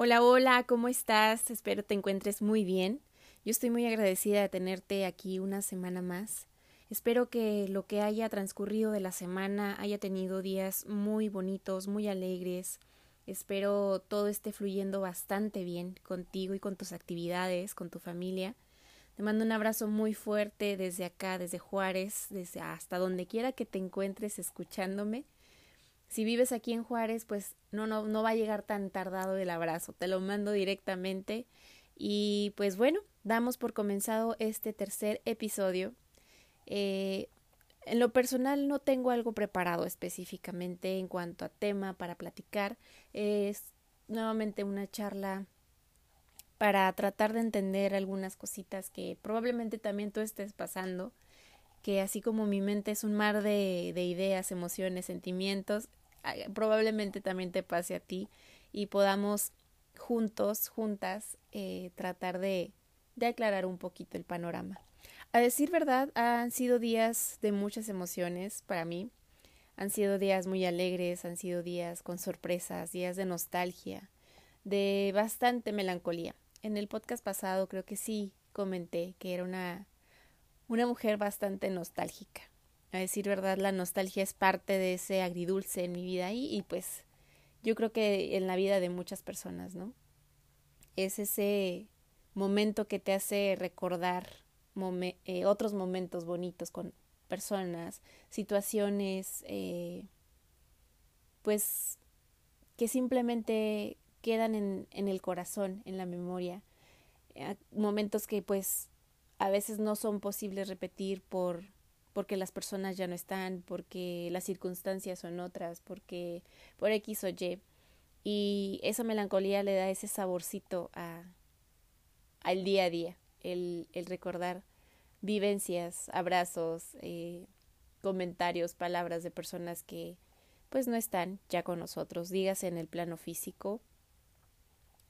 Hola, hola, ¿cómo estás? Espero te encuentres muy bien. Yo estoy muy agradecida de tenerte aquí una semana más. Espero que lo que haya transcurrido de la semana haya tenido días muy bonitos, muy alegres. Espero todo esté fluyendo bastante bien contigo y con tus actividades, con tu familia. Te mando un abrazo muy fuerte desde acá, desde Juárez, desde hasta donde quiera que te encuentres escuchándome. Si vives aquí en Juárez, pues no, no, no va a llegar tan tardado el abrazo, te lo mando directamente. Y pues bueno, damos por comenzado este tercer episodio. Eh, en lo personal no tengo algo preparado específicamente en cuanto a tema para platicar. Es nuevamente una charla para tratar de entender algunas cositas que probablemente también tú estés pasando, que así como mi mente es un mar de, de ideas, emociones, sentimientos, probablemente también te pase a ti y podamos juntos, juntas, eh, tratar de, de aclarar un poquito el panorama. A decir verdad, han sido días de muchas emociones para mí. Han sido días muy alegres, han sido días con sorpresas, días de nostalgia, de bastante melancolía. En el podcast pasado creo que sí comenté que era una, una mujer bastante nostálgica. A decir verdad, la nostalgia es parte de ese agridulce en mi vida y, y pues yo creo que en la vida de muchas personas, ¿no? Es ese momento que te hace recordar eh, otros momentos bonitos con personas, situaciones, eh, pues que simplemente quedan en, en el corazón, en la memoria, eh, momentos que pues a veces no son posibles repetir por porque las personas ya no están, porque las circunstancias son otras, porque por X o Y. Y esa melancolía le da ese saborcito a, al día a día, el, el recordar vivencias, abrazos, eh, comentarios, palabras de personas que pues no están ya con nosotros, dígase en el plano físico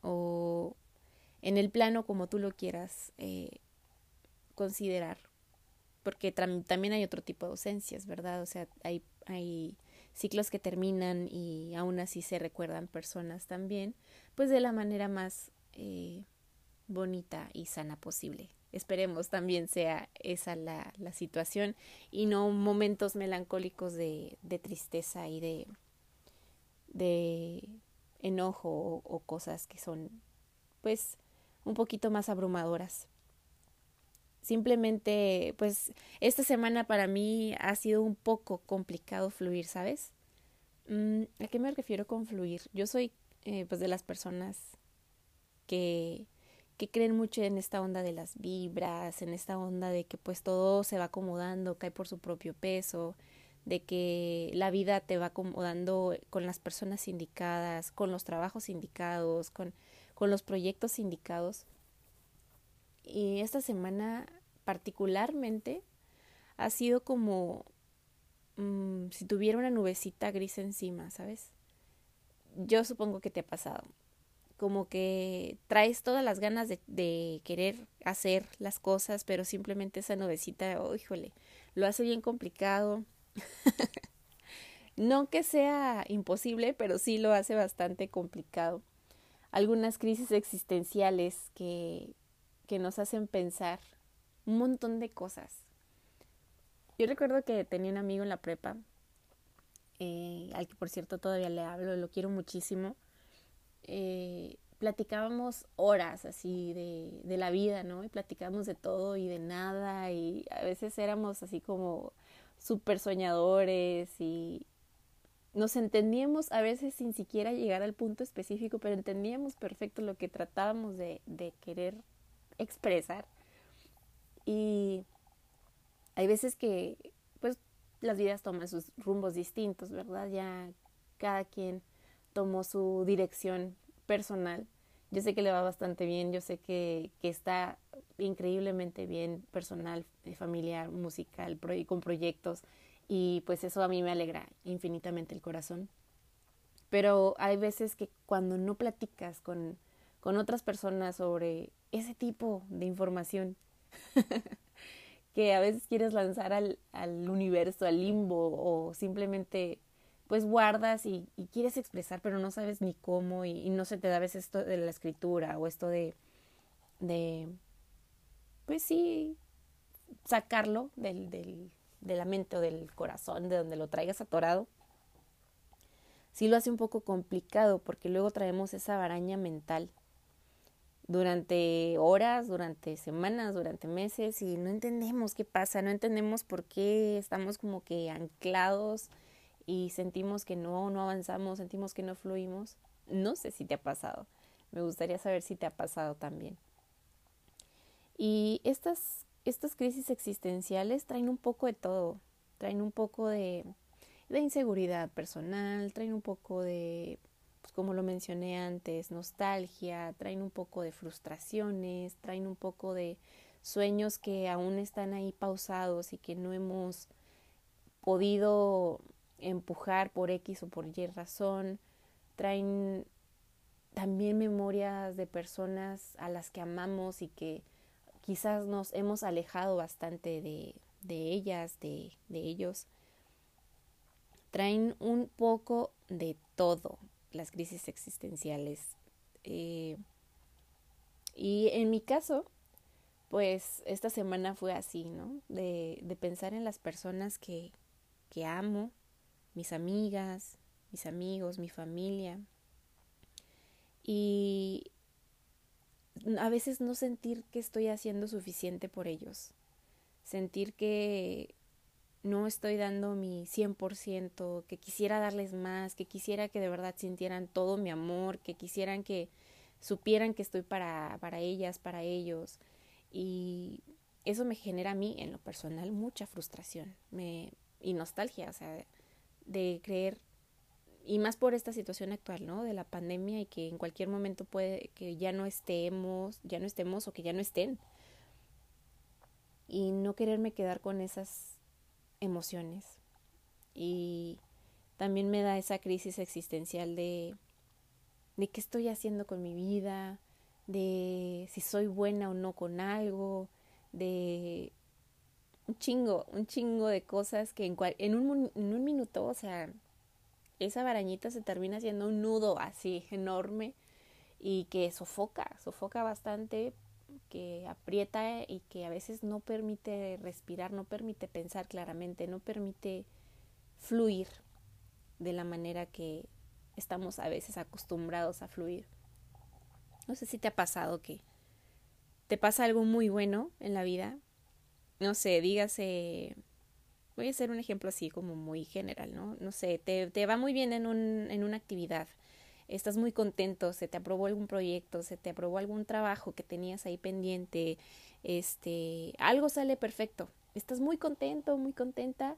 o en el plano como tú lo quieras eh, considerar porque también hay otro tipo de ausencias, ¿verdad? O sea, hay, ciclos que terminan y aún así se recuerdan personas también, pues de la manera más eh, bonita y sana posible. Esperemos también sea esa la, la situación y no momentos melancólicos de, tristeza y de, de enojo o, o cosas que son pues un poquito más abrumadoras. Simplemente, pues, esta semana para mí ha sido un poco complicado fluir, ¿sabes? Mm, ¿A qué me refiero con fluir? Yo soy, eh, pues, de las personas que, que creen mucho en esta onda de las vibras, en esta onda de que, pues, todo se va acomodando, cae por su propio peso, de que la vida te va acomodando con las personas indicadas, con los trabajos indicados, con, con los proyectos indicados. Y esta semana particularmente ha sido como mm, si tuviera una nubecita gris encima, ¿sabes? Yo supongo que te ha pasado. Como que traes todas las ganas de, querer hacer las cosas, pero simplemente esa nubecita, oh, híjole, lo hace bien complicado. no que sea imposible, pero sí lo hace bastante complicado. Algunas crisis existenciales que, que nos hacen pensar un montón de cosas. Yo recuerdo que tenía un amigo en la prepa, eh, al que por cierto todavía le hablo, lo quiero muchísimo. Eh, platicábamos horas así de, de la vida, ¿no? Y platicábamos de todo y de nada y a veces éramos así como súper soñadores y nos entendíamos a veces sin siquiera llegar al punto específico, pero entendíamos perfecto lo que tratábamos de, de querer expresar. Y hay veces que, pues, las vidas toman sus rumbos distintos, ¿verdad? Ya cada quien tomó su dirección personal. Yo sé que le va bastante bien, yo sé que, que está increíblemente bien personal, eh, familiar, musical, con proyectos y pues eso a mí me alegra infinitamente el corazón. Pero hay veces que cuando no platicas con, con otras personas sobre ese tipo de información, que a veces quieres lanzar al, al universo, al limbo, o simplemente pues guardas y, quieres expresar, pero no sabes ni cómo, y, no se te da a veces esto de la escritura o esto de, de pues sí, sacarlo del, del, de la mente o del corazón, de donde lo traigas atorado, sí lo hace un poco complicado porque luego traemos esa baraña mental durante horas, durante semanas, durante meses y no entendemos qué pasa, no entendemos por qué estamos como que anclados y sentimos que no, no avanzamos, sentimos que no fluimos. No sé si te ha pasado, me gustaría saber si te ha pasado también. Y estas estas crisis existenciales traen un poco de todo, traen un poco de, de inseguridad personal, traen un poco de, pues como lo mencioné antes, nostalgia, traen un poco de frustraciones, traen un poco de sueños que aún están ahí pausados y que no hemos podido empujar por X o por Y razón, traen también memorias de personas a las que amamos y que quizás nos hemos alejado bastante de, de ellas, de, de ellos. Traen un poco de todo las crisis existenciales. Eh, y en mi caso, pues esta semana fue así, ¿no? De, de pensar en las personas que, que amo, mis amigas, mis amigos, mi familia. Y a veces no sentir que estoy haciendo suficiente por ellos, sentir que no estoy dando mi 100%, que quisiera darles más, que quisiera que de verdad sintieran todo mi amor, que quisieran que supieran que estoy para, para ellas, para ellos. Y eso me genera a mí, en lo personal, mucha frustración me, y nostalgia, o sea, de creer y más por esta situación actual, ¿no? De la pandemia y que en cualquier momento puede que ya no estemos, ya no estemos o que ya no estén. Y no quererme quedar con esas emociones. Y también me da esa crisis existencial de de qué estoy haciendo con mi vida, de si soy buena o no con algo, de un chingo, un chingo de cosas que en, en, un, en un minuto, o sea, esa barañita se termina siendo un nudo así enorme y que sofoca, sofoca bastante, que aprieta y que a veces no permite respirar, no permite pensar claramente, no permite fluir de la manera que estamos a veces acostumbrados a fluir. No sé si te ha pasado que te pasa algo muy bueno en la vida. No sé, dígase Voy a hacer un ejemplo así como muy general, ¿no? No sé, te, te va muy bien en, un, en una actividad, estás muy contento, se te aprobó algún proyecto, se te aprobó algún trabajo que tenías ahí pendiente, este, algo sale perfecto, estás muy contento, muy contenta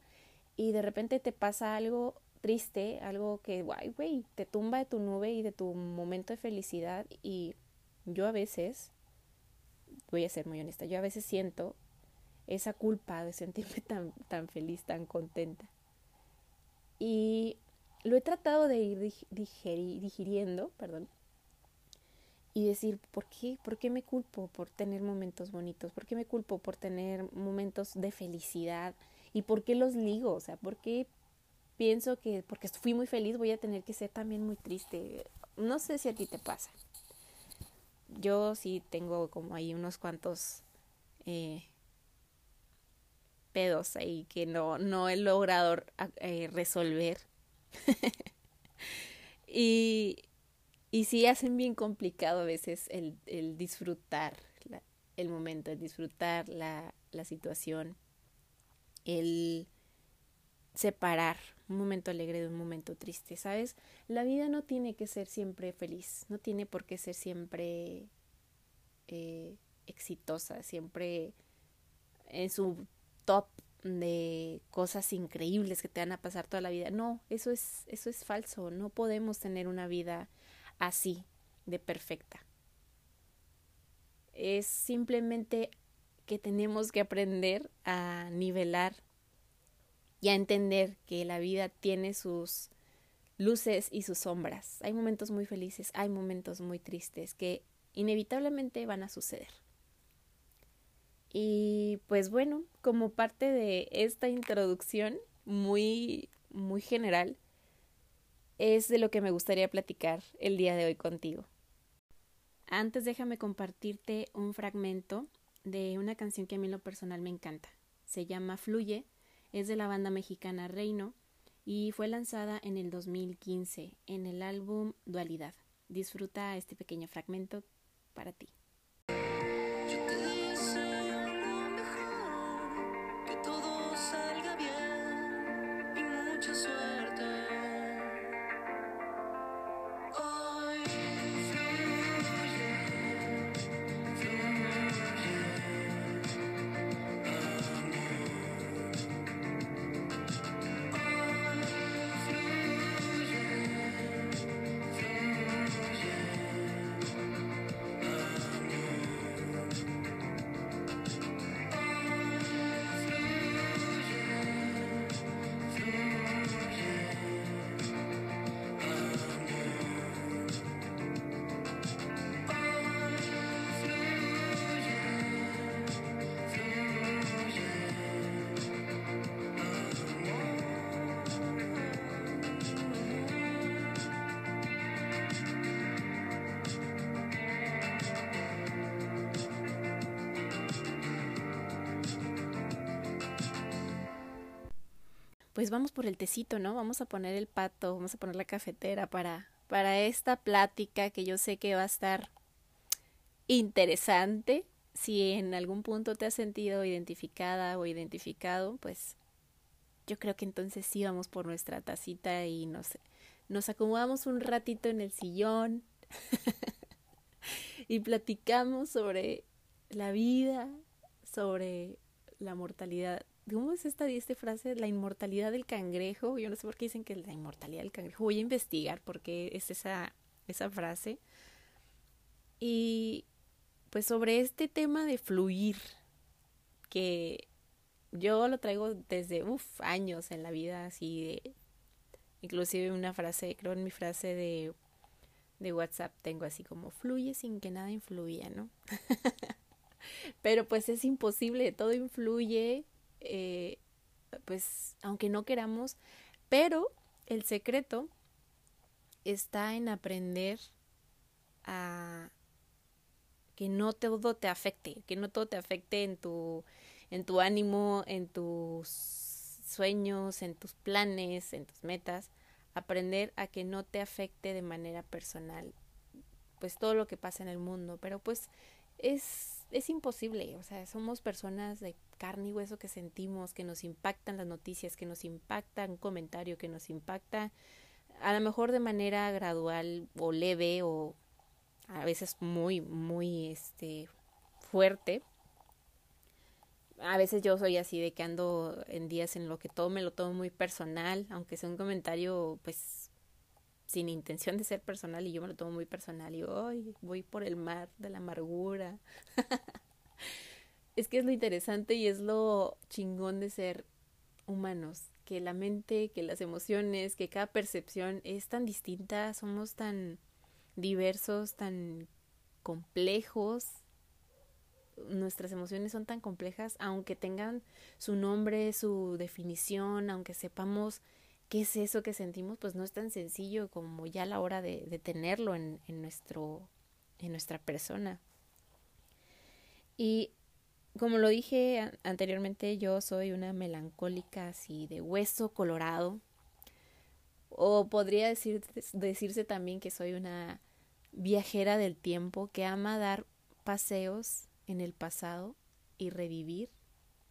y de repente te pasa algo triste, algo que, guay, güey, te tumba de tu nube y de tu momento de felicidad y yo a veces, voy a ser muy honesta, yo a veces siento esa culpa de sentirme tan, tan feliz, tan contenta. Y lo he tratado de ir digiriendo, perdón, y decir, ¿por qué? ¿Por qué me culpo por tener momentos bonitos? ¿Por qué me culpo por tener momentos de felicidad? ¿Y por qué los ligo? O sea, ¿por qué pienso que porque fui muy feliz voy a tener que ser también muy triste? No sé si a ti te pasa. Yo sí tengo como ahí unos cuantos eh, pedos ahí que no, no he logrado eh, resolver. y, y hacen bien complicado a veces el, el disfrutar el momento, el disfrutar la, la situación, el separar un momento alegre de un momento triste, ¿sabes? La vida no tiene que ser siempre feliz, no tiene por qué ser siempre eh, exitosa, siempre en su top de cosas increíbles que te van a pasar toda la vida. No, eso es, eso es falso. No podemos tener una vida así, de perfecta. Es simplemente que tenemos que aprender a nivelar y a entender que la vida tiene sus luces y sus sombras. Hay momentos muy felices, hay momentos muy tristes que inevitablemente van a suceder. Y pues bueno, como parte de esta introducción muy muy general, es de lo que me gustaría platicar el día de hoy contigo. Antes déjame compartirte un fragmento de una canción que a mí en lo personal me encanta. Se llama Fluye, es de la banda mexicana Reino y fue lanzada en el 2015 en el álbum Dualidad. Disfruta este pequeño fragmento para ti. Pues vamos por el tecito, ¿no? Vamos a poner el pato, vamos a poner la cafetera para, para esta plática que yo sé que va a estar interesante. Si en algún punto te has sentido identificada o identificado, pues yo creo que entonces sí vamos por nuestra tacita y nos, nos acomodamos un ratito en el sillón y platicamos sobre la vida, sobre la mortalidad ¿Cómo es esta, esta frase? La inmortalidad del cangrejo. Yo no sé por qué dicen que la inmortalidad del cangrejo. Voy a investigar por qué es esa, esa frase. Y pues sobre este tema de fluir, que yo lo traigo desde uf, años en la vida, así. Inclusive una frase, creo en mi frase de, de WhatsApp tengo así como fluye sin que nada influya, ¿no? Pero pues es imposible, todo influye eh, pues aunque no queramos, pero el secreto está en aprender a que no todo te afecte, que no todo te afecte en tu, en tu ánimo, en tus sueños, en tus planes, en tus metas, aprender a que no te afecte de manera personal, pues todo lo que pasa en el mundo, pero pues es, es imposible, o sea, somos personas de carne y hueso que sentimos, que nos impactan las noticias, que nos impacta un comentario, que nos impacta a lo mejor de manera gradual o leve o a veces muy, muy este fuerte. A veces yo soy así de que ando en días en lo que todo me lo tomo muy personal, aunque sea un comentario pues sin intención de ser personal y yo me lo tomo muy personal y hoy voy por el mar de la amargura. es que es lo interesante y es lo chingón de ser humanos, que la mente, que las emociones, que cada percepción es tan distinta, somos tan diversos, tan complejos, nuestras emociones son tan complejas, aunque tengan su nombre, su definición, aunque sepamos qué es eso que sentimos, pues no es tan sencillo como ya a la hora de, tenerlo en, en, nuestro, en nuestra persona. Y como lo dije anteriormente, yo soy una melancólica así de hueso colorado. O podría decir, decirse también que soy una viajera del tiempo que ama dar paseos en el pasado y revivir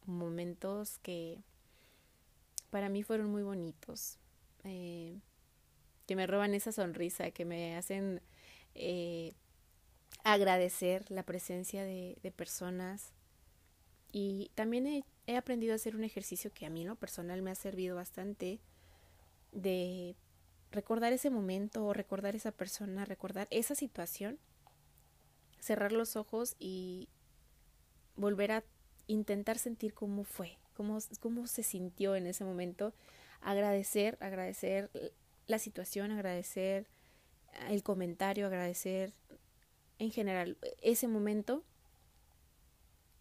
momentos que para mí fueron muy bonitos, eh, que me roban esa sonrisa, que me hacen eh, agradecer la presencia de, personas. Y también he, he, aprendido a hacer un ejercicio que a mí en lo personal me ha servido bastante de recordar ese momento o recordar esa persona, recordar esa situación, cerrar los ojos y volver a intentar sentir cómo fue, cómo, cómo se sintió en ese momento, agradecer, agradecer la situación, agradecer el comentario, agradecer en general ese momento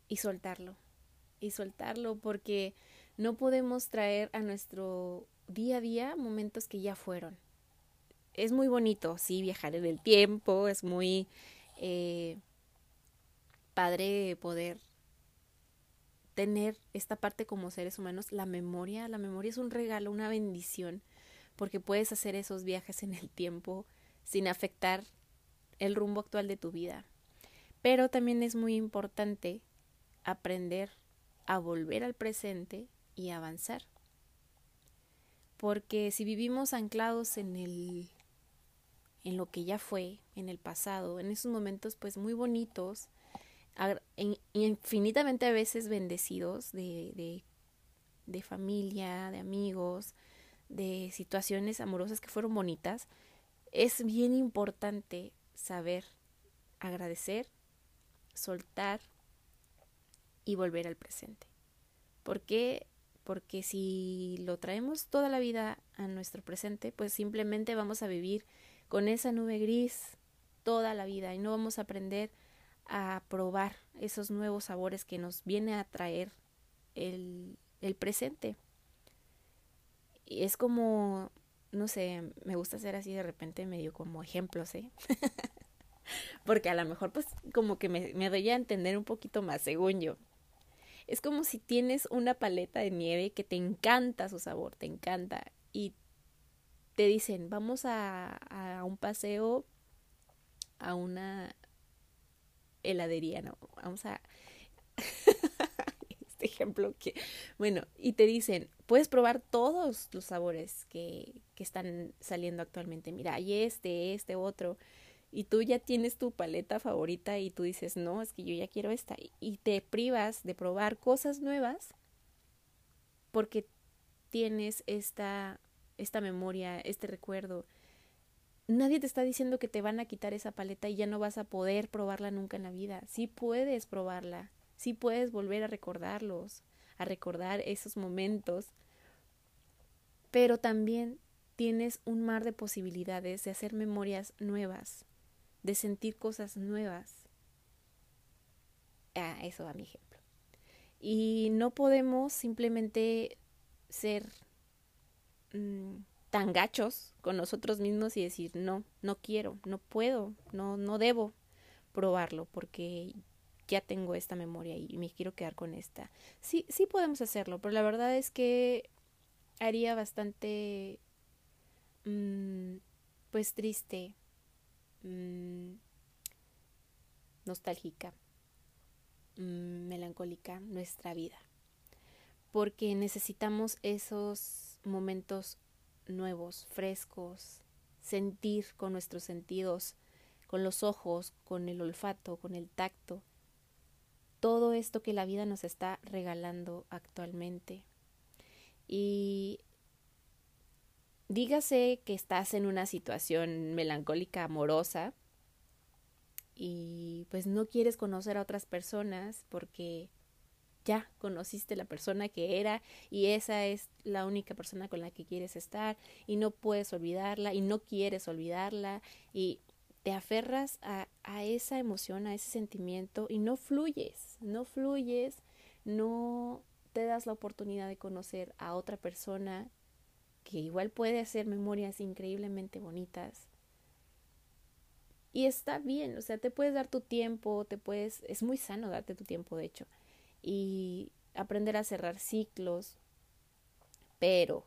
y soltarlo. Y soltarlo porque no podemos traer a nuestro día a día momentos que ya fueron. Es muy bonito, sí, viajar en el tiempo, es muy eh, padre poder tener esta parte como seres humanos, la memoria, la memoria es un regalo, una bendición, porque puedes hacer esos viajes en el tiempo sin afectar el rumbo actual de tu vida. Pero también es muy importante aprender a volver al presente y avanzar. Porque si vivimos anclados en el en lo que ya fue, en el pasado, en esos momentos pues muy bonitos, infinitamente a veces bendecidos de, de, de familia, de amigos, de situaciones amorosas que fueron bonitas, es bien importante saber agradecer, soltar y volver al presente. ¿Por qué? Porque si lo traemos toda la vida a nuestro presente, pues simplemente vamos a vivir con esa nube gris toda la vida y no vamos a aprender a probar esos nuevos sabores que nos viene a traer el, el presente. Y es como, no sé, me gusta hacer así de repente medio como ejemplos, ¿eh? Porque a lo mejor pues como que me, me doy a entender un poquito más, según yo. Es como si tienes una paleta de nieve que te encanta su sabor, te encanta, y te dicen, vamos a, a un paseo a una heladería, no, vamos a... este ejemplo que, bueno, y te dicen, puedes probar todos los sabores que, que están saliendo actualmente. Mira, hay este, este, otro. Y tú ya tienes tu paleta favorita y tú dices, no, es que yo ya quiero esta. Y te privas de probar cosas nuevas porque tienes esta, esta memoria, este recuerdo nadie te está diciendo que te van a quitar esa paleta y ya no vas a poder probarla nunca en la vida. Sí puedes probarla, sí puedes volver a recordarlos, a recordar esos momentos, pero también tienes un mar de posibilidades de hacer memorias nuevas, de sentir cosas nuevas. Ah, eso a mi ejemplo. Y no podemos simplemente ser mm, tan gachos con nosotros mismos y decir, no, no quiero, no puedo, no, no debo probarlo porque ya tengo esta memoria y me quiero quedar con esta. Sí, sí podemos hacerlo, pero la verdad es que haría bastante, mm, pues triste, mm, nostálgica, mm, melancólica nuestra vida, porque necesitamos esos momentos nuevos, frescos, sentir con nuestros sentidos, con los ojos, con el olfato, con el tacto, todo esto que la vida nos está regalando actualmente. Y dígase que estás en una situación melancólica, amorosa, y pues no quieres conocer a otras personas porque ya conociste la persona que era y esa es la única persona con la que quieres estar y no puedes olvidarla y no quieres olvidarla y te aferras a, a esa emoción, a ese sentimiento y no fluyes, no fluyes, no te das la oportunidad de conocer a otra persona que igual puede hacer memorias increíblemente bonitas. Y está bien, o sea, te puedes dar tu tiempo, te puedes, es muy sano darte tu tiempo, de hecho, y aprender a cerrar ciclos, pero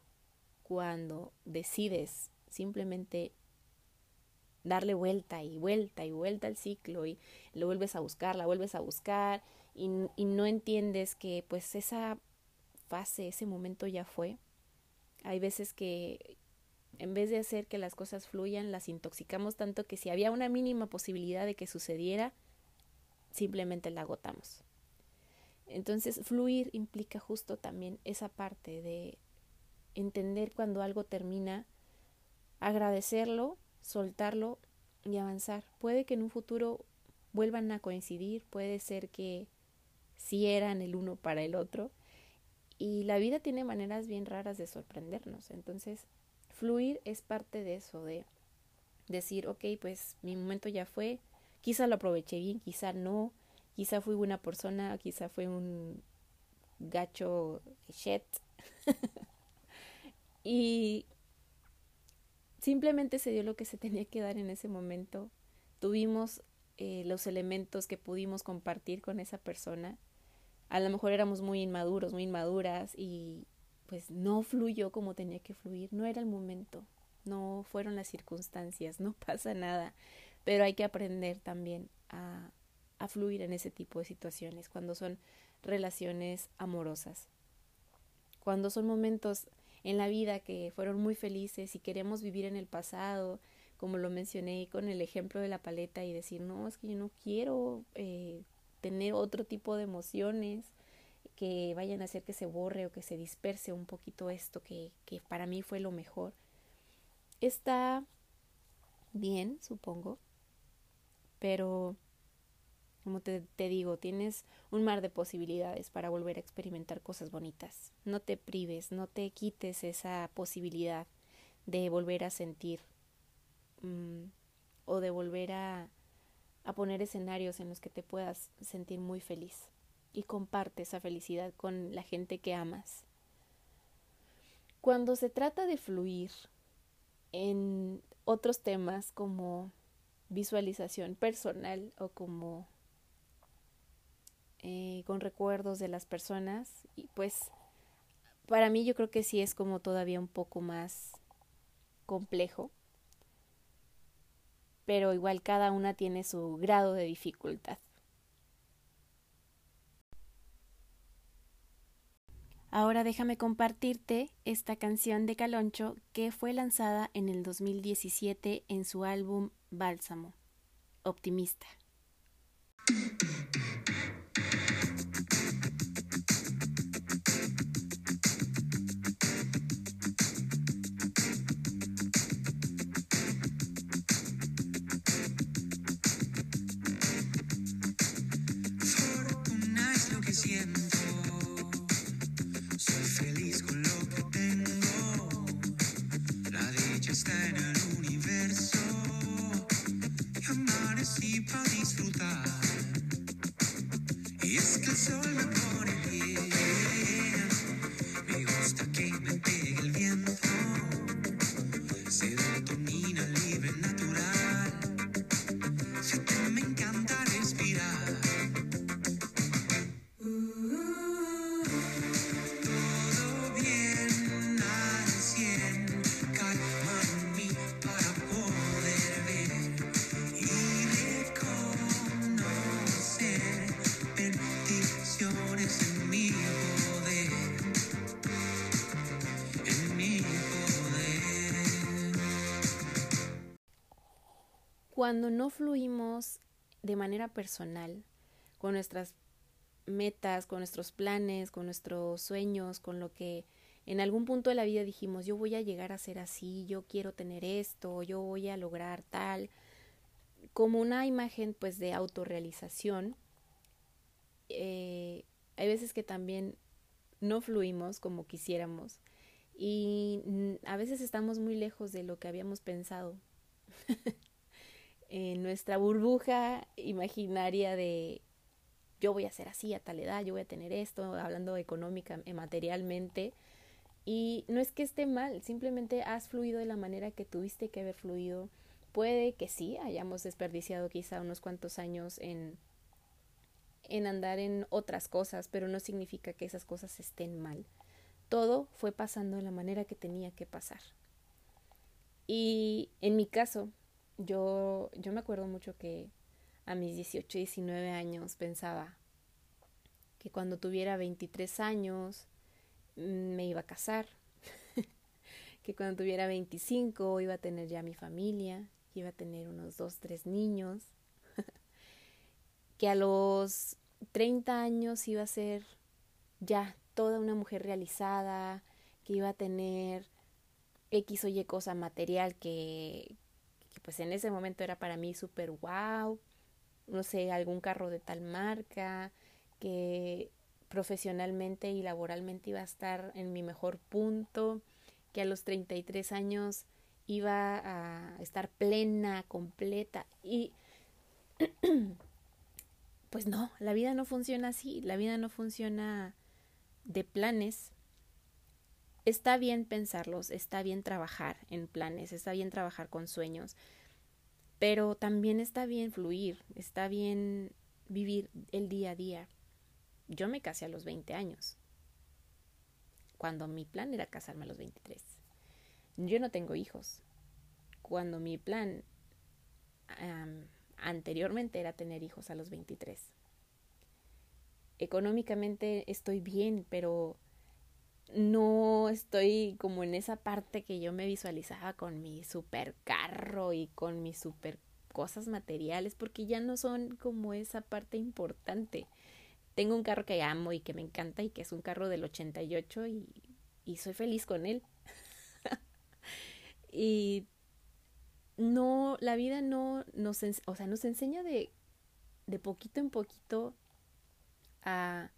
cuando decides simplemente darle vuelta y vuelta y vuelta al ciclo y lo vuelves a buscar, la vuelves a buscar y, y no entiendes que pues esa fase, ese momento ya fue. Hay veces que en vez de hacer que las cosas fluyan, las intoxicamos tanto que si había una mínima posibilidad de que sucediera, simplemente la agotamos. Entonces, fluir implica justo también esa parte de entender cuando algo termina, agradecerlo, soltarlo y avanzar. Puede que en un futuro vuelvan a coincidir, puede ser que sí eran el uno para el otro. Y la vida tiene maneras bien raras de sorprendernos. Entonces, fluir es parte de eso, de decir, ok, pues mi momento ya fue, quizá lo aproveché bien, quizá no, quizá fui buena persona, quizá fue un gacho shit. y simplemente se dio lo que se tenía que dar en ese momento. Tuvimos eh, los elementos que pudimos compartir con esa persona. A lo mejor éramos muy inmaduros, muy inmaduras y pues no fluyó como tenía que fluir. No era el momento, no fueron las circunstancias, no pasa nada. Pero hay que aprender también a, a fluir en ese tipo de situaciones cuando son relaciones amorosas. Cuando son momentos en la vida que fueron muy felices y queremos vivir en el pasado, como lo mencioné con el ejemplo de la paleta y decir, no, es que yo no quiero eh, tener otro tipo de emociones que vayan a hacer que se borre o que se disperse un poquito esto que, que para mí fue lo mejor. Está bien, supongo, pero como te, te, digo, tienes un mar de posibilidades para volver a experimentar cosas bonitas. No te prives, no te quites esa posibilidad de volver a sentir mm, o de volver a, a poner escenarios en los que te puedas sentir muy feliz y comparte esa felicidad con la gente que amas. Cuando se trata de fluir en otros temas como visualización personal o como eh, con recuerdos de las personas y pues para mí yo creo que sí es como todavía un poco más complejo pero igual cada una tiene su grado de dificultad. Ahora déjame compartirte esta canción de Caloncho que fue lanzada en el 2017 en su álbum Bálsamo, Optimista. Cuando no fluimos de manera personal con nuestras metas, con nuestros planes, con nuestros sueños, con lo que en algún punto de la vida dijimos, yo voy a llegar a ser así, yo quiero tener esto, yo voy a lograr tal, como una imagen pues de autorrealización, eh, hay veces que también no fluimos como quisiéramos y a veces estamos muy lejos de lo que habíamos pensado. en nuestra burbuja imaginaria de yo voy a ser así a tal edad, yo voy a tener esto, hablando económica, eh, materialmente. Y no es que esté mal, simplemente has fluido de la manera que tuviste que haber fluido. Puede que sí, hayamos desperdiciado quizá unos cuantos años en, en andar en otras cosas, pero no significa que esas cosas estén mal. Todo fue pasando de la manera que tenía que pasar. Y en mi caso, yo, yo me acuerdo mucho que a mis 18, 19 años pensaba que cuando tuviera 23 años mm, me iba a casar, que cuando tuviera 25 iba a tener ya mi familia, iba a tener unos 2, 3 niños, que a los 30 años iba a ser ya toda una mujer realizada, que iba a tener X o Y cosa material que, pues en ese momento era para mí súper wow. no sé, algún carro de tal marca, que profesionalmente y laboralmente iba a estar en mi mejor punto, que a los 33 años iba a estar plena, completa y pues no, la vida no funciona así, la vida no funciona de planes. Está bien pensarlos, está bien trabajar en planes, está bien trabajar con sueños, pero también está bien fluir, está bien vivir el día a día. Yo me casé a los 20 años, cuando mi plan era casarme a los 23. Yo no tengo hijos, cuando mi plan anteriormente era tener hijos a los 23. Económicamente estoy bien, pero no estoy como en esa parte que yo me visualizaba con mi super carro y con mis super cosas materiales, porque ya no son como esa parte importante. Tengo un carro que amo y que me encanta y que es un carro del 88 y, y soy feliz con él. y no, la vida no nos, o sea, nos enseña de, de poquito en poquito a,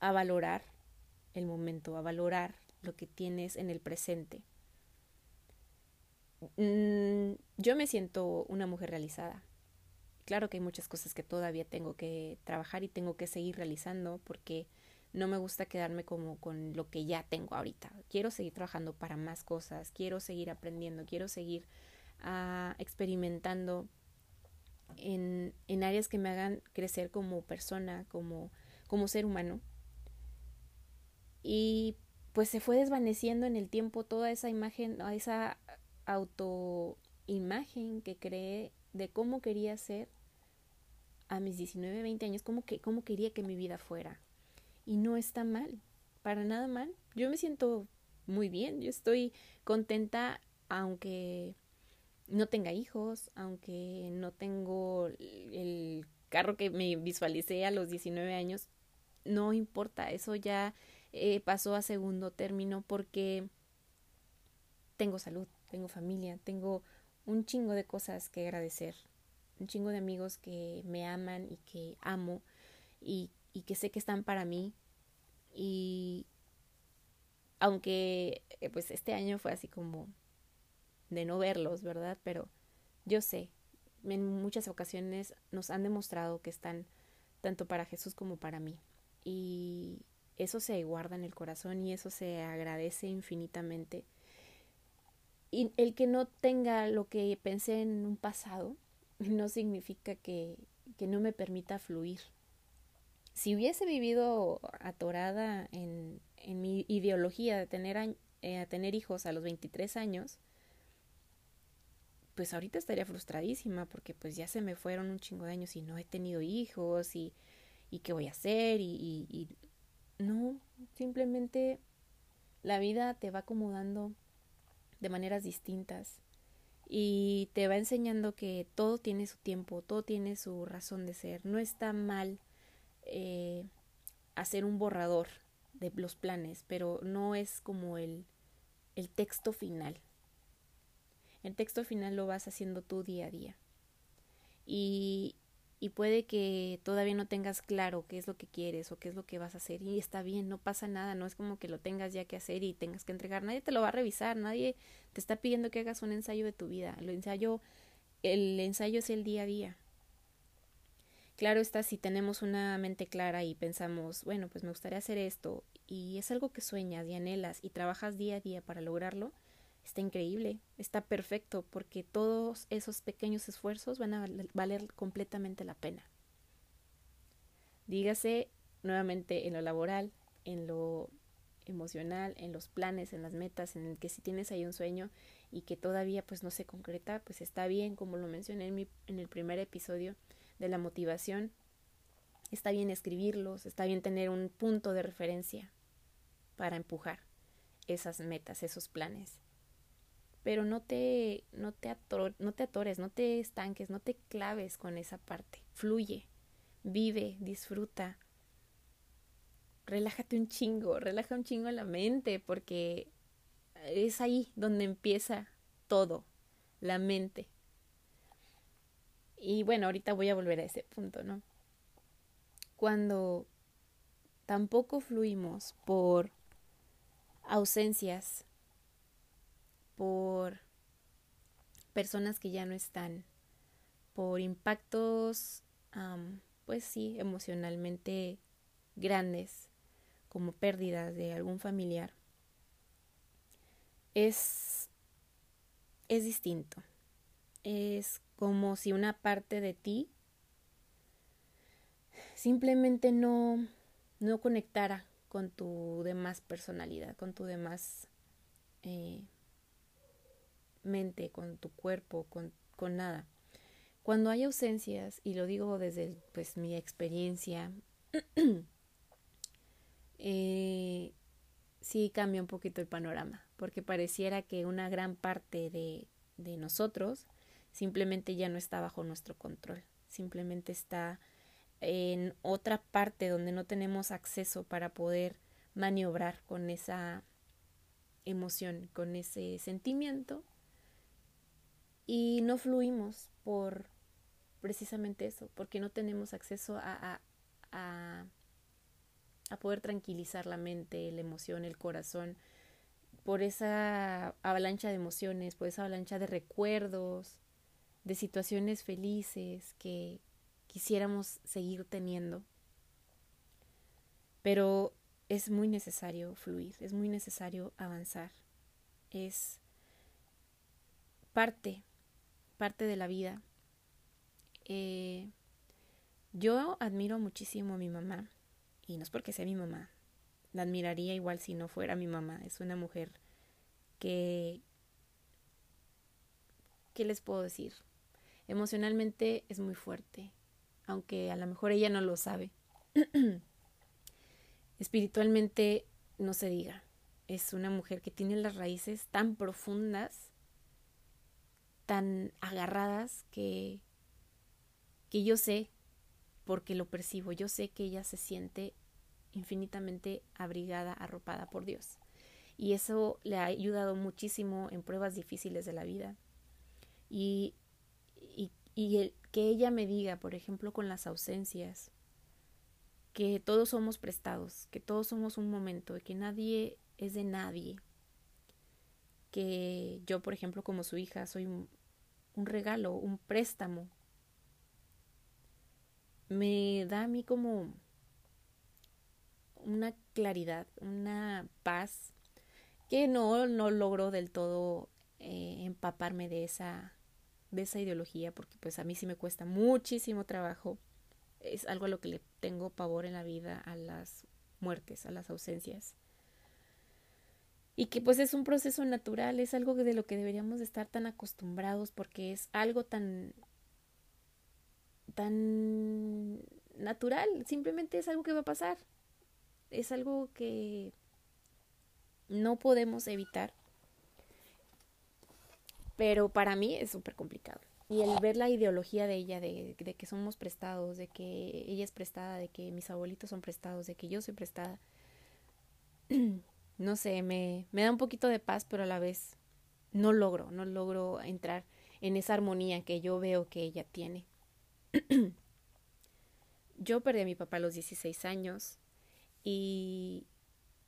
a valorar el momento, a valorar lo que tienes en el presente. Mm, yo me siento una mujer realizada. Claro que hay muchas cosas que todavía tengo que trabajar y tengo que seguir realizando porque no me gusta quedarme como con lo que ya tengo ahorita. Quiero seguir trabajando para más cosas, quiero seguir aprendiendo, quiero seguir experimentando en, en, áreas que me hagan crecer como persona, como, como ser humano. Y pues se fue desvaneciendo en el tiempo toda esa imagen, esa autoimagen que creé de cómo quería ser a mis 19, 20 años, cómo, que, cómo quería que mi vida fuera. Y no está mal, para nada mal. Yo me siento muy bien, yo estoy contenta aunque no tenga hijos, aunque no tengo el carro que me visualicé a los 19 años, no importa, eso ya eh, pasó a segundo término porque tengo salud, tengo familia, tengo un chingo de cosas que agradecer, un chingo de amigos que me aman y que amo y, y que sé que están para mí y aunque eh, pues este año fue así como de no verlos, ¿verdad? Pero yo sé, en muchas ocasiones nos han demostrado que están tanto para Jesús como para mí. Y eso se guarda en el corazón y eso se agradece infinitamente. Y el que no tenga lo que pensé en un pasado no significa que, que no me permita fluir. Si hubiese vivido atorada en, en mi ideología de tener, eh, tener hijos a los 23 años, pues ahorita estaría frustradísima porque pues ya se me fueron un chingo de años y no he tenido hijos y, y qué voy a hacer y, y, no, simplemente la vida te va acomodando de maneras distintas y te va enseñando que todo tiene su tiempo, todo tiene su razón de ser. No está mal eh, hacer un borrador de los planes, pero no es como el, el texto final. El texto final lo vas haciendo tú día a día. Y, y puede que todavía no tengas claro qué es lo que quieres o qué es lo que vas a hacer y está bien, no pasa nada, no es como que lo tengas ya que hacer y tengas que entregar, nadie te lo va a revisar, nadie te está pidiendo que hagas un ensayo de tu vida, el ensayo, el ensayo es el día a día. Claro está si tenemos una mente clara y pensamos, bueno, pues me gustaría hacer esto y es algo que sueñas y anhelas y trabajas día a día para lograrlo, está increíble, está perfecto, porque todos esos pequeños esfuerzos van a valer completamente la pena. Dígase nuevamente en lo laboral, en lo emocional, en los planes, en las metas, en el que si tienes ahí un sueño y que todavía pues no se concreta, pues está bien, como lo mencioné en, mi, en el primer episodio de la motivación, está bien escribirlos, está bien tener un punto de referencia para empujar esas metas, esos planes pero no te, no te, no te atores, no te estanques, no te claves con esa parte. Fluye, vive, disfruta. Relájate un chingo, relaja un chingo la mente, porque es ahí donde empieza todo, la mente. Y bueno, ahorita voy a volver a ese punto, ¿no? Cuando tampoco fluimos por ausencias, por personas que ya no están, por impactos, pues sí, emocionalmente grandes, como pérdidas de algún familiar, es, es distinto. Es como si una parte de ti simplemente no, no conectara con tu demás personalidad, con tu demás eh, mente, con tu cuerpo, con, con, nada. Cuando hay ausencias, y lo digo desde pues, mi experiencia, eh, sí cambia un poquito el panorama, porque pareciera que una gran parte de, de nosotros simplemente ya no está bajo nuestro control, simplemente está en otra parte donde no tenemos acceso para poder maniobrar con esa emoción, con ese sentimiento y no fluimos por precisamente eso, porque no tenemos acceso a, a, a, poder tranquilizar la mente, la emoción, el corazón, por esa avalancha de emociones, por esa avalancha de recuerdos, de situaciones felices que quisiéramos seguir teniendo. Pero es muy necesario fluir, es muy necesario avanzar. Es parte, parte de la vida. Eh, yo admiro muchísimo a mi mamá, y no es porque sea mi mamá, la admiraría igual si no fuera mi mamá. Es una mujer que... ¿Qué les puedo decir? Emocionalmente es muy fuerte, aunque a lo mejor ella no lo sabe. Espiritualmente no se diga. Es una mujer que tiene las raíces tan profundas, tan agarradas, que, que yo sé, porque lo percibo, yo sé que ella se siente infinitamente abrigada, arropada por Dios. Y eso le ha ayudado muchísimo en pruebas difíciles de la vida. Y y el, que ella me diga, por ejemplo, con las ausencias, que todos somos prestados, que todos somos un momento, que nadie es de nadie, que yo, por ejemplo, como su hija, soy un, regalo, un préstamo, me da a mí como una claridad, una paz que no, no logro del todo eh, empaparme de esa de esa ideología, porque pues a mí sí me cuesta muchísimo trabajo. Es algo a lo que le tengo pavor en la vida, a las muertes, a las ausencias. Y que pues es un proceso natural, es algo de lo que deberíamos estar tan acostumbrados porque es algo tan tan natural, simplemente es algo que va a pasar. Es algo que no podemos evitar pero para mí es súper complicado. Y el ver la ideología de ella, de, de, que somos prestados, de que ella es prestada, de que mis abuelitos son prestados, de que yo soy prestada, no sé, me, me da un poquito de paz, pero a la vez no logro, no logro entrar en esa armonía que yo veo que ella tiene. yo perdí a mi papá a los 16 años y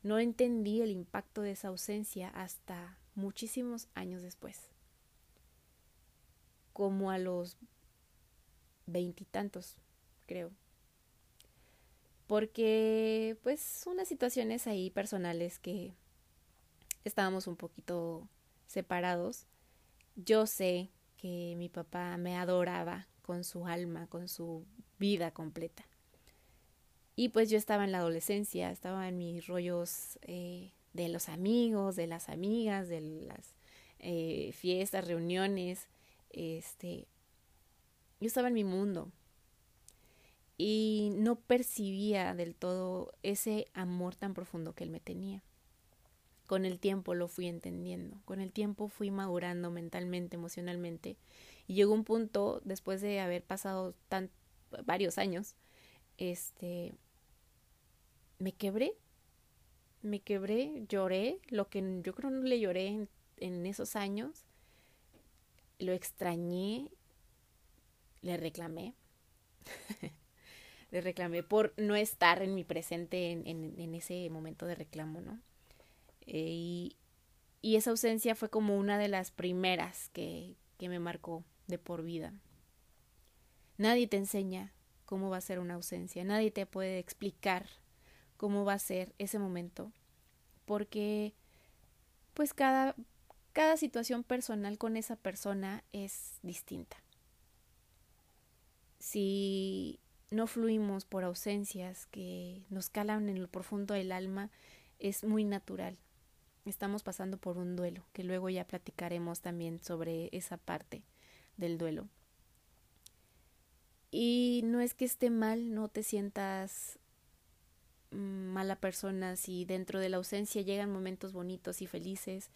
no entendí el impacto de esa ausencia hasta muchísimos años después como a los veintitantos, creo. Porque, pues, unas situaciones ahí personales que estábamos un poquito separados. Yo sé que mi papá me adoraba con su alma, con su vida completa. Y pues yo estaba en la adolescencia, estaba en mis rollos eh, de los amigos, de las amigas, de las eh, fiestas, reuniones, este, yo estaba en mi mundo y no percibía del todo ese amor tan profundo que él me tenía. Con el tiempo lo fui entendiendo, con el tiempo fui madurando mentalmente, emocionalmente, y llegó un punto, después de haber pasado tan, varios años, este, me quebré, me quebré, lloré, lo que yo creo no le lloré en, en esos años, lo extrañé, le reclamé. le reclamé por no estar en mi presente en, en, ese momento de reclamo, ¿no? Eh, y, y, esa ausencia fue como una de las primeras que, que me marcó de por vida. Nadie te enseña cómo va a ser una ausencia, nadie te puede explicar cómo va a ser ese momento, porque pues cada, cada situación personal con esa persona es distinta. Si no fluimos por ausencias que nos calan en lo profundo del alma, es muy natural. Estamos pasando por un duelo, que luego ya platicaremos también sobre esa parte del duelo. Y no es que esté mal, no te sientas mm, mala persona si dentro de la ausencia llegan momentos bonitos y felices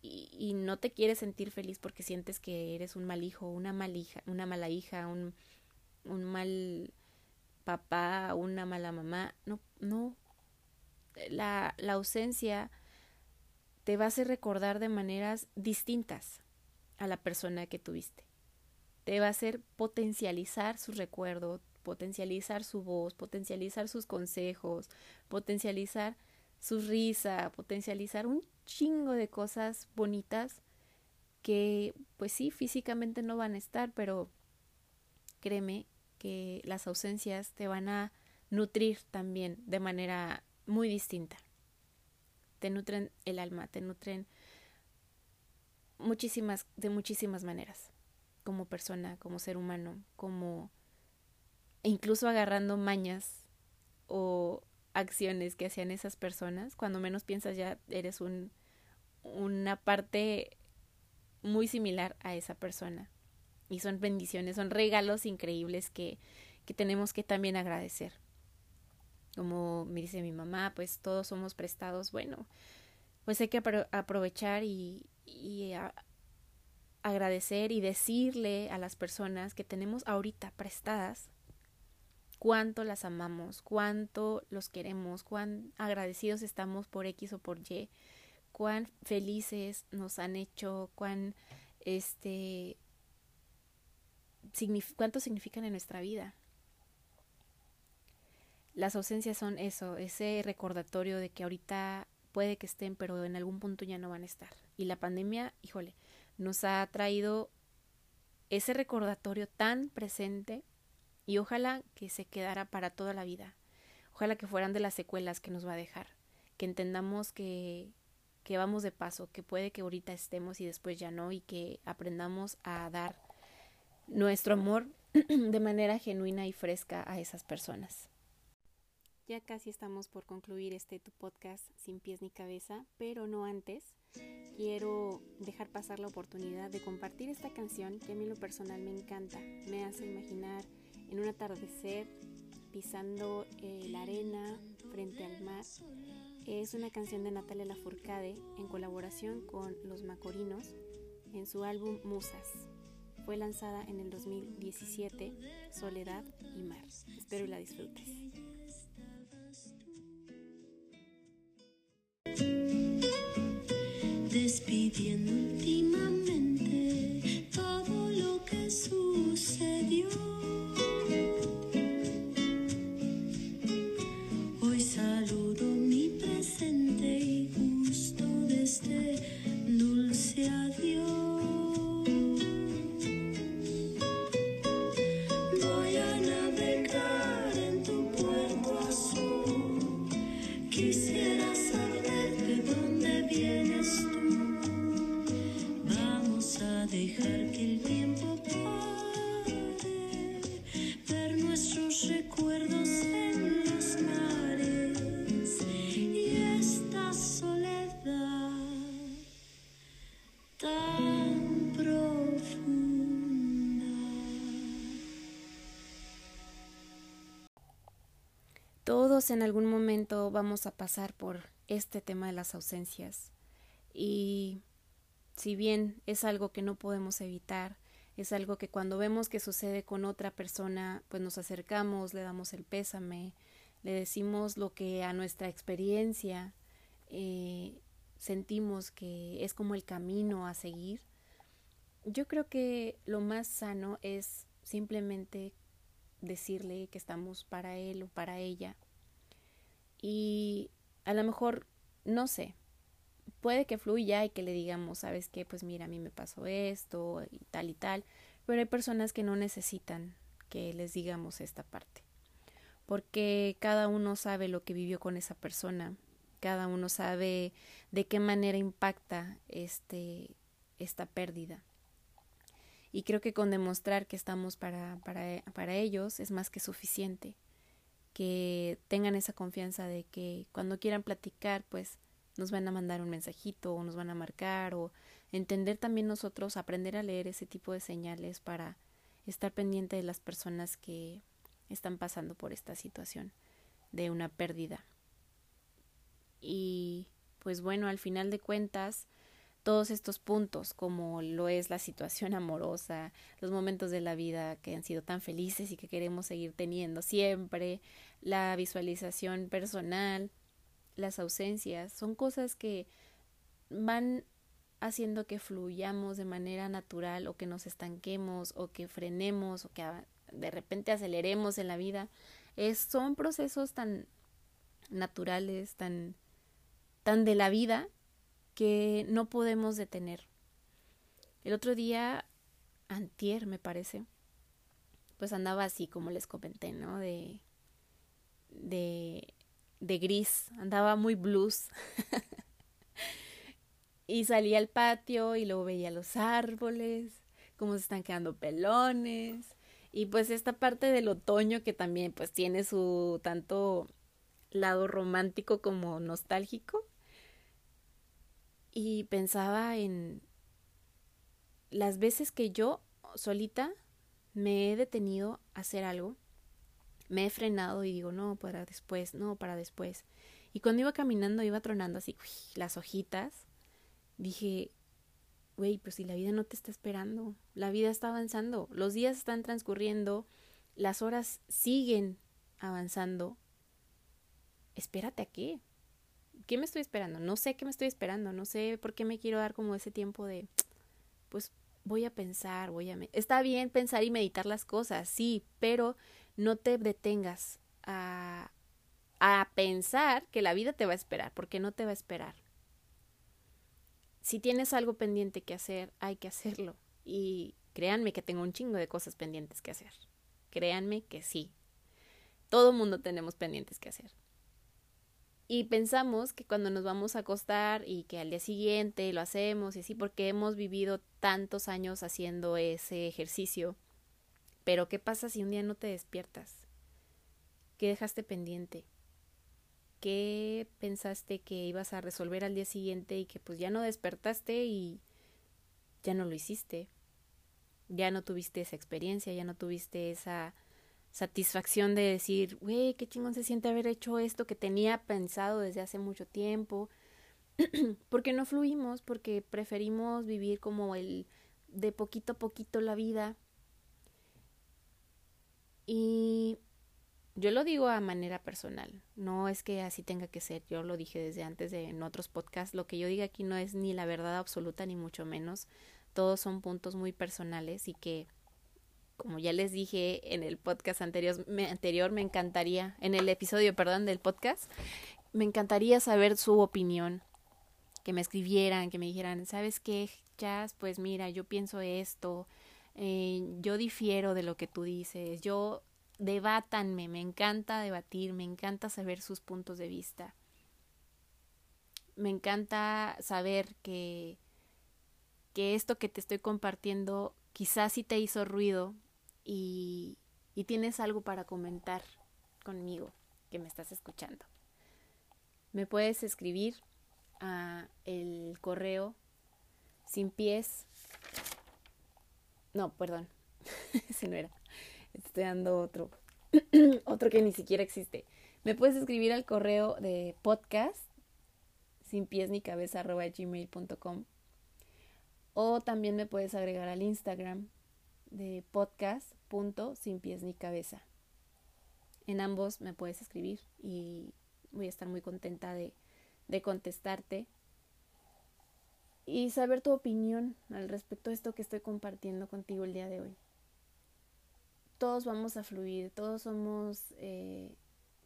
y, no te quieres sentir feliz porque sientes que eres un mal hijo, una mal hija, una mala hija, un mal papá, una mala mamá. No, no. La, la ausencia te va a hacer recordar de maneras distintas a la persona que tuviste. Te va a hacer potencializar su recuerdo, potencializar su voz, potencializar sus consejos, potencializar su risa, potencializar un chingo de cosas bonitas que pues sí, físicamente no van a estar, pero créeme que las ausencias te van a nutrir también de manera muy distinta. Te nutren el alma, te nutren muchísimas, de muchísimas maneras, como persona, como ser humano, como incluso agarrando mañas o acciones que hacían esas personas, cuando menos piensas ya eres un, una parte muy similar a esa persona y son bendiciones, son regalos increíbles que, que tenemos que también agradecer. Como me dice mi mamá, pues todos somos prestados. Bueno, pues hay que aprovechar y, y agradecer y decirle a las personas que tenemos ahorita prestadas cuánto las amamos, cuánto los queremos, cuán agradecidos estamos por X o por Y, cuán felices nos han hecho, cuán este cuánto significan en nuestra vida. Las ausencias son eso, ese recordatorio de que ahorita puede que estén, pero en algún punto ya no van a estar. Y la pandemia, híjole, nos ha traído ese recordatorio tan presente y ojalá que se quedara para toda la vida. Ojalá que fueran de las secuelas que nos va a dejar, que entendamos que que vamos de paso, que puede que ahorita estemos y después ya no y que aprendamos a dar nuestro amor de manera genuina y fresca a esas personas. Ya casi estamos por concluir este tu podcast sin pies ni cabeza, pero no antes. Quiero dejar pasar la oportunidad de compartir esta canción que a mí lo personal me encanta. Me hace imaginar en un atardecer pisando eh, la arena frente al mar. Es una canción de Natalia Lafourcade en colaboración con Los Macorinos en su álbum Musas. Fue lanzada en el 2017, Soledad y Mar. Espero y la disfrutes. Despidiendo últimamente todo lo que sucedió. En algún momento vamos a pasar por este tema de las ausencias. Y si bien es algo que no podemos evitar, es algo que cuando vemos que sucede con otra persona, pues nos acercamos, le damos el pésame, le decimos lo que a nuestra experiencia eh, sentimos que es como el camino a seguir. Yo creo que lo más sano es simplemente decirle que estamos para él o para ella. Y a lo mejor, no sé, puede que fluya y que le digamos, sabes qué, pues mira, a mí me pasó esto y tal y tal, pero hay personas que no necesitan que les digamos esta parte, porque cada uno sabe lo que vivió con esa persona, cada uno sabe de qué manera impacta este esta pérdida. Y creo que con demostrar que estamos para, para, para ellos es más que suficiente. Que tengan esa confianza de que cuando quieran platicar, pues nos van a mandar un mensajito o nos van a marcar o entender también nosotros, aprender a leer ese tipo de señales para estar pendiente de las personas que están pasando por esta situación de una pérdida. Y pues bueno, al final de cuentas, todos estos puntos, como lo es la situación amorosa, los momentos de la vida que han sido tan felices y que queremos seguir teniendo siempre, la visualización personal, las ausencias, son cosas que van haciendo que fluyamos de manera natural o que nos estanquemos o que frenemos o que de repente aceleremos en la vida. Es, son procesos tan naturales, tan, tan de la vida que no podemos detener. El otro día, antier me parece, pues andaba así como les comenté, ¿no? De, de de gris, andaba muy blues. y salí al patio y luego veía los árboles, cómo se están quedando pelones. Y pues esta parte del otoño que también pues tiene su tanto lado romántico como nostálgico. Y pensaba en las veces que yo solita me he detenido a hacer algo me he frenado y digo, no, para después, no, para después. Y cuando iba caminando, iba tronando así las hojitas, dije, güey, pues si la vida no te está esperando, la vida está avanzando, los días están transcurriendo, las horas siguen avanzando. Espérate a qué. ¿Qué me estoy esperando? No sé qué me estoy esperando, no sé por qué me quiero dar como ese tiempo de, pues voy a pensar, voy a... Está bien pensar y meditar las cosas, sí, pero no te detengas a, a pensar que la vida te va a esperar, porque no te va a esperar. Si tienes algo pendiente que hacer, hay que hacerlo. Y créanme que tengo un chingo de cosas pendientes que hacer. Créanme que sí. Todo mundo tenemos pendientes que hacer. Y pensamos que cuando nos vamos a acostar y que al día siguiente lo hacemos y así, porque hemos vivido tantos años haciendo ese ejercicio, pero ¿qué pasa si un día no te despiertas? ¿Qué dejaste pendiente? ¿Qué pensaste que ibas a resolver al día siguiente y que pues ya no despertaste y ya no lo hiciste? Ya no tuviste esa experiencia, ya no tuviste esa satisfacción de decir, güey, qué chingón se siente haber hecho esto que tenía pensado desde hace mucho tiempo. porque no fluimos, porque preferimos vivir como el de poquito a poquito la vida y yo lo digo a manera personal, no es que así tenga que ser, yo lo dije desde antes de, en otros podcasts, lo que yo diga aquí no es ni la verdad absoluta ni mucho menos, todos son puntos muy personales y que como ya les dije en el podcast anterior me, anterior, me encantaría, en el episodio, perdón, del podcast, me encantaría saber su opinión, que me escribieran, que me dijeran, ¿sabes qué, Jazz? Pues mira, yo pienso esto, eh, yo difiero de lo que tú dices, yo debátanme, me encanta debatir, me encanta saber sus puntos de vista. Me encanta saber que, que esto que te estoy compartiendo quizás sí te hizo ruido y, tienes algo para comentar conmigo que me estás escuchando. Me puedes escribir a el correo sin pies no, perdón. Ese no era. Estoy dando otro. otro que ni siquiera existe. Me puedes escribir al correo de podcast sin pies ni cabeza arroba gmail.com o también me puedes agregar al Instagram de podcast punto sin pies ni cabeza. En ambos me puedes escribir y voy a estar muy contenta de, de contestarte y saber tu opinión al respecto de esto que estoy compartiendo contigo el día de hoy. todos vamos a fluir, todos somos eh,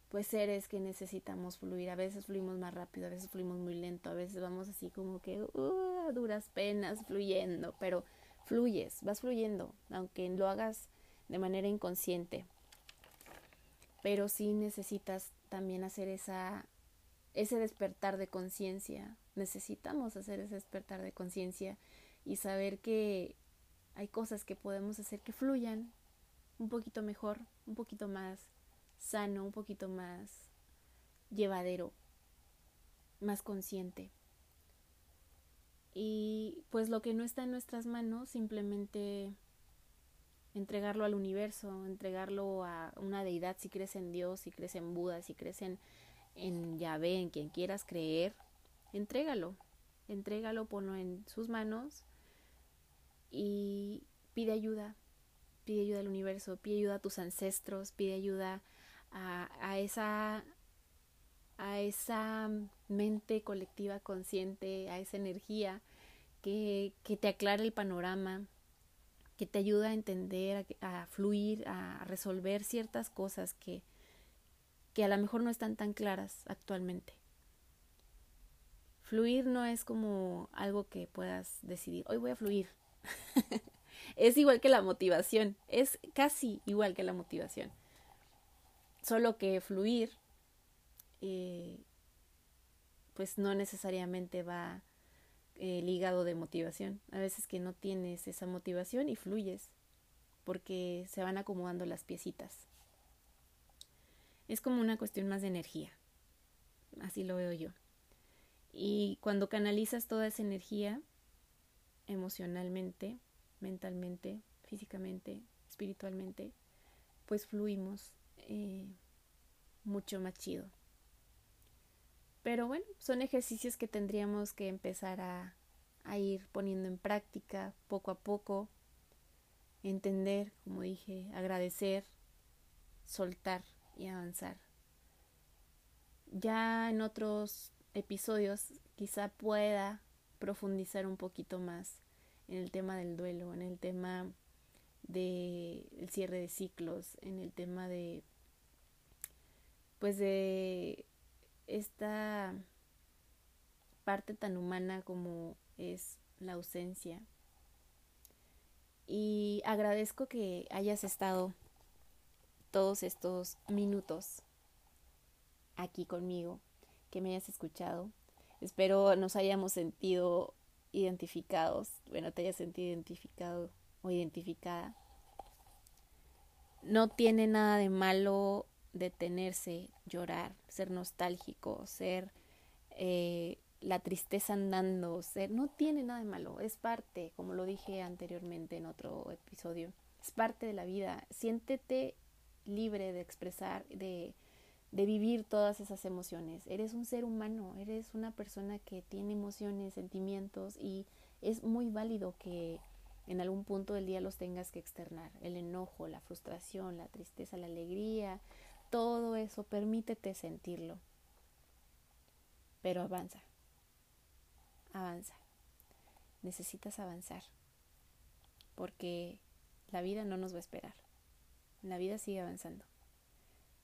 pues seres que necesitamos fluir. A veces fluimos más rápido, a veces fluimos muy lento, a veces vamos así como que uh, a duras penas fluyendo, pero fluyes, vas fluyendo, aunque lo hagas de manera inconsciente. Pero sí necesitas también hacer esa ese despertar de conciencia. Necesitamos hacer ese despertar de conciencia y saber que hay cosas que podemos hacer que fluyan un poquito mejor, un poquito más sano, un poquito más llevadero, más consciente. Y pues lo que no está en nuestras manos, simplemente entregarlo al universo, entregarlo a una deidad, si crees en Dios, si crees en Buda, si crees en, en Yahvé, en quien quieras creer, entrégalo, entrégalo, ponlo en sus manos y pide ayuda, pide ayuda al universo, pide ayuda a tus ancestros, pide ayuda a, a esa a esa mente colectiva consciente, a esa energía que, que te aclara el panorama, que te ayuda a entender, a, fluir, a resolver ciertas cosas que, que a lo mejor no están tan claras actualmente. Fluir no es como algo que puedas decidir, hoy voy a fluir. es igual que la motivación, es casi igual que la motivación. Solo que fluir, eh, pues no necesariamente va eh, ligado de motivación. A veces que no tienes esa motivación y fluyes, porque se van acomodando las piecitas. Es como una cuestión más de energía. Así lo veo yo. Y cuando canalizas toda esa energía, emocionalmente, mentalmente, físicamente, espiritualmente, pues fluimos eh, mucho más chido. Pero bueno, son ejercicios que tendríamos que empezar a, a ir poniendo en práctica poco a poco, entender, como dije, agradecer, soltar y avanzar. Ya en otros episodios quizá pueda profundizar un poquito más en el tema del duelo, en el tema de el cierre de ciclos, en el tema de pues de esta parte tan humana como es la ausencia. Y agradezco que hayas estado todos estos minutos aquí conmigo, que me hayas escuchado. Espero nos hayamos sentido identificados, bueno, te hayas sentido identificado o identificada. No tiene nada de malo detenerse, llorar, ser nostálgico, ser eh, la tristeza andando, ser, no tiene nada de malo, es parte, como lo dije anteriormente en otro episodio, es parte de la vida. Siéntete libre de expresar, de, de vivir todas esas emociones. Eres un ser humano, eres una persona que tiene emociones, sentimientos y es muy válido que en algún punto del día los tengas que externar. El enojo, la frustración, la tristeza, la alegría, todo eso, permítete sentirlo. Pero avanza, avanza. Necesitas avanzar porque la vida no nos va a esperar. La vida sigue avanzando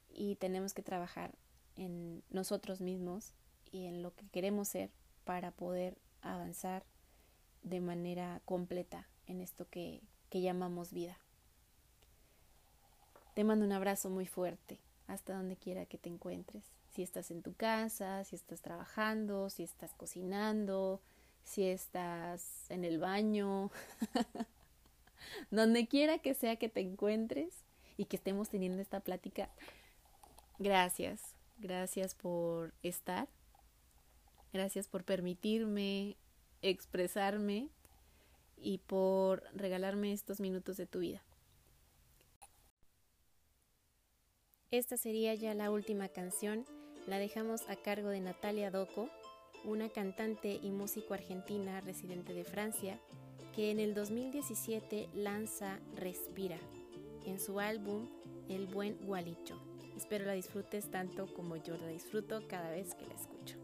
y tenemos que trabajar en nosotros mismos y en lo que queremos ser para poder avanzar de manera completa en esto que, que llamamos vida. Te mando un abrazo muy fuerte hasta donde quiera que te encuentres. Si estás en tu casa, si estás trabajando, si estás cocinando, si estás en el baño, donde quiera que sea que te encuentres y que estemos teniendo esta plática, Gracias, gracias por estar, gracias por permitirme expresarme y por regalarme estos minutos de tu vida. Esta sería ya la última canción, la dejamos a cargo de Natalia Doco, una cantante y músico argentina residente de Francia, que en el 2017 lanza Respira en su álbum El Buen Gualicho. Espero la disfrutes tanto como yo la disfruto cada vez que la escucho.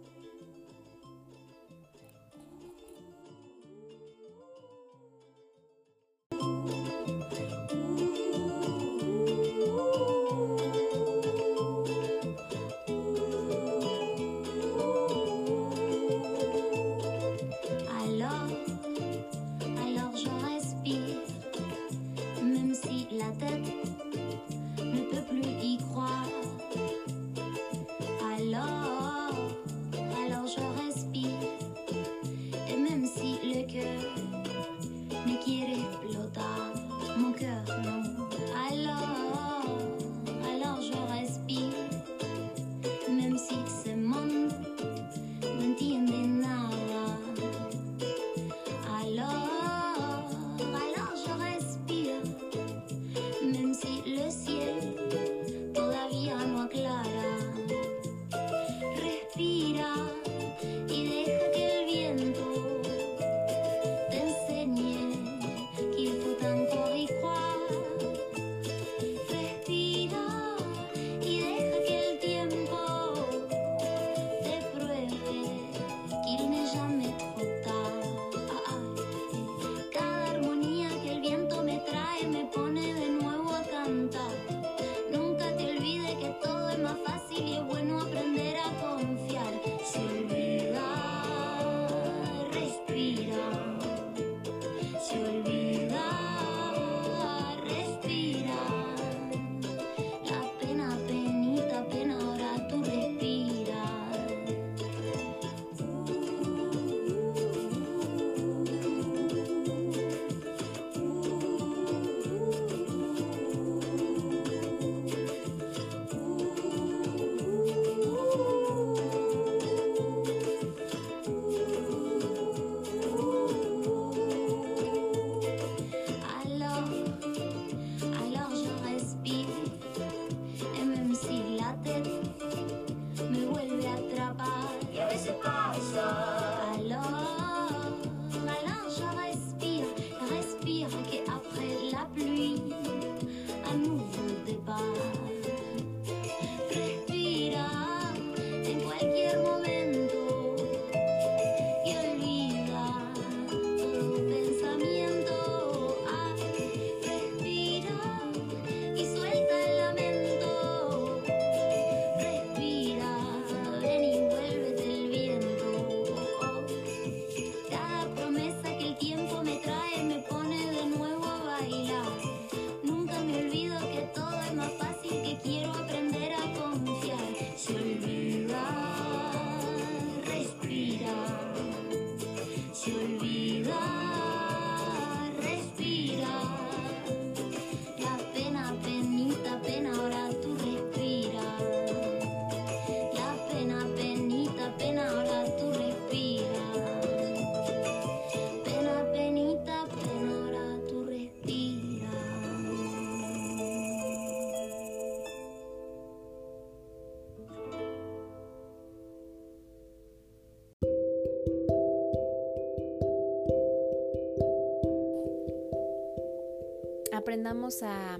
Aprendamos a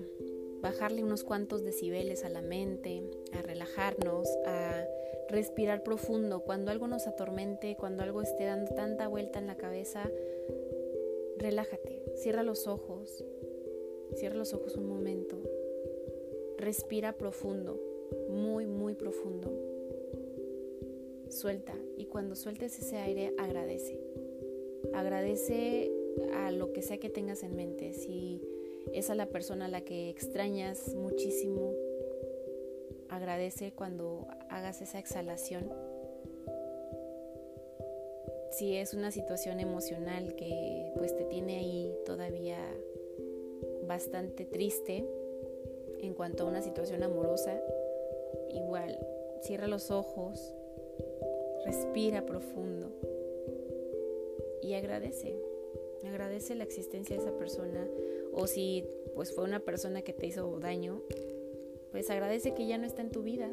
bajarle unos cuantos decibeles a la mente, a relajarnos, a respirar profundo. Cuando algo nos atormente, cuando algo esté dando tanta vuelta en la cabeza, relájate, cierra los ojos, cierra los ojos un momento, respira profundo, muy, muy profundo. Suelta y cuando sueltes ese aire agradece. Agradece a lo que sea que tengas en mente. Si es a la persona a la que extrañas muchísimo, agradece cuando hagas esa exhalación. Si es una situación emocional que pues te tiene ahí todavía bastante triste en cuanto a una situación amorosa, igual cierra los ojos, respira profundo y agradece. Agradece la existencia de esa persona o si pues fue una persona que te hizo daño, pues agradece que ya no está en tu vida,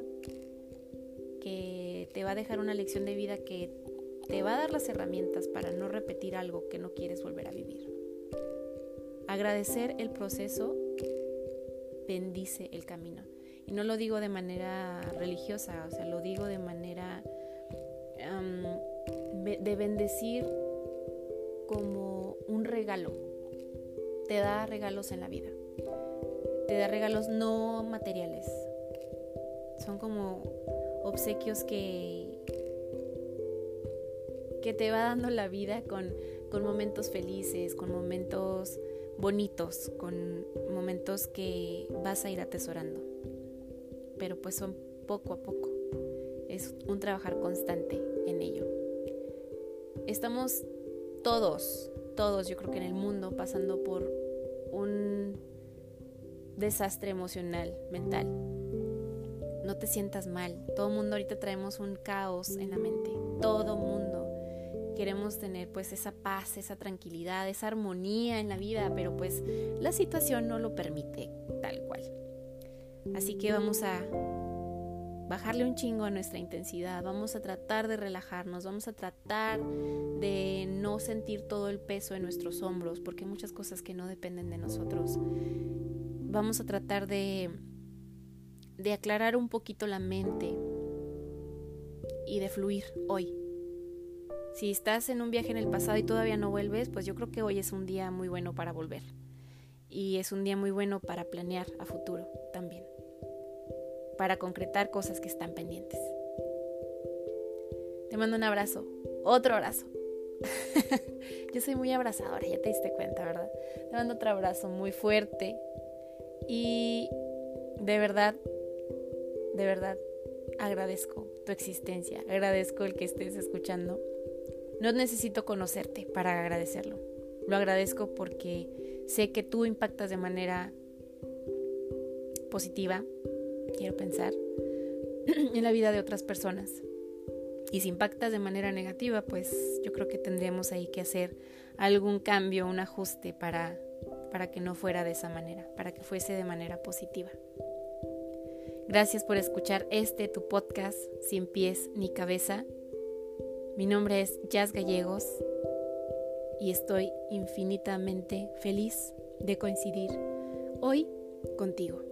que te va a dejar una lección de vida que te va a dar las herramientas para no repetir algo que no quieres volver a vivir. Agradecer el proceso bendice el camino. Y no lo digo de manera religiosa, o sea, lo digo de manera de bendecir como un regalo. Te da regalos en la vida. Te da regalos no materiales. Son como obsequios que que te va dando la vida con, con momentos felices, con momentos bonitos, con momentos que vas a ir atesorando. Pero pues son poco a poco. Es un trabajar constante en ello. Estamos todos, todos yo creo que en el mundo pasando por desastre emocional, mental. No te sientas mal. Todo mundo ahorita traemos un caos en la mente. Todo mundo queremos tener pues esa paz, esa tranquilidad, esa armonía en la vida, pero pues la situación no lo permite tal cual. Así que vamos a bajarle un chingo a nuestra intensidad, vamos a tratar de relajarnos, vamos a tratar de no sentir todo el peso en nuestros hombros, porque hay muchas cosas que no dependen de nosotros. Vamos a tratar de, de aclarar un poquito la mente y de fluir hoy. Si estás en un viaje en el pasado y todavía no vuelves, pues yo creo que hoy es un día muy bueno para volver. Y es un día muy bueno para planear a futuro también para concretar cosas que están pendientes. Te mando un abrazo, otro abrazo. Yo soy muy abrazadora, ya te diste cuenta, ¿verdad? Te mando otro abrazo muy fuerte y de verdad, de verdad, agradezco tu existencia, agradezco el que estés escuchando. No necesito conocerte para agradecerlo. Lo agradezco porque sé que tú impactas de manera positiva, quiero pensar, en la vida de otras personas. Y si impactas de manera negativa, pues yo creo que tendríamos ahí que hacer algún cambio, un ajuste para, para que no fuera de esa manera, para que fuese de manera positiva. Gracias por escuchar este tu podcast sin pies ni cabeza. Mi nombre es Jazz Gallegos y estoy infinitamente feliz de coincidir hoy contigo.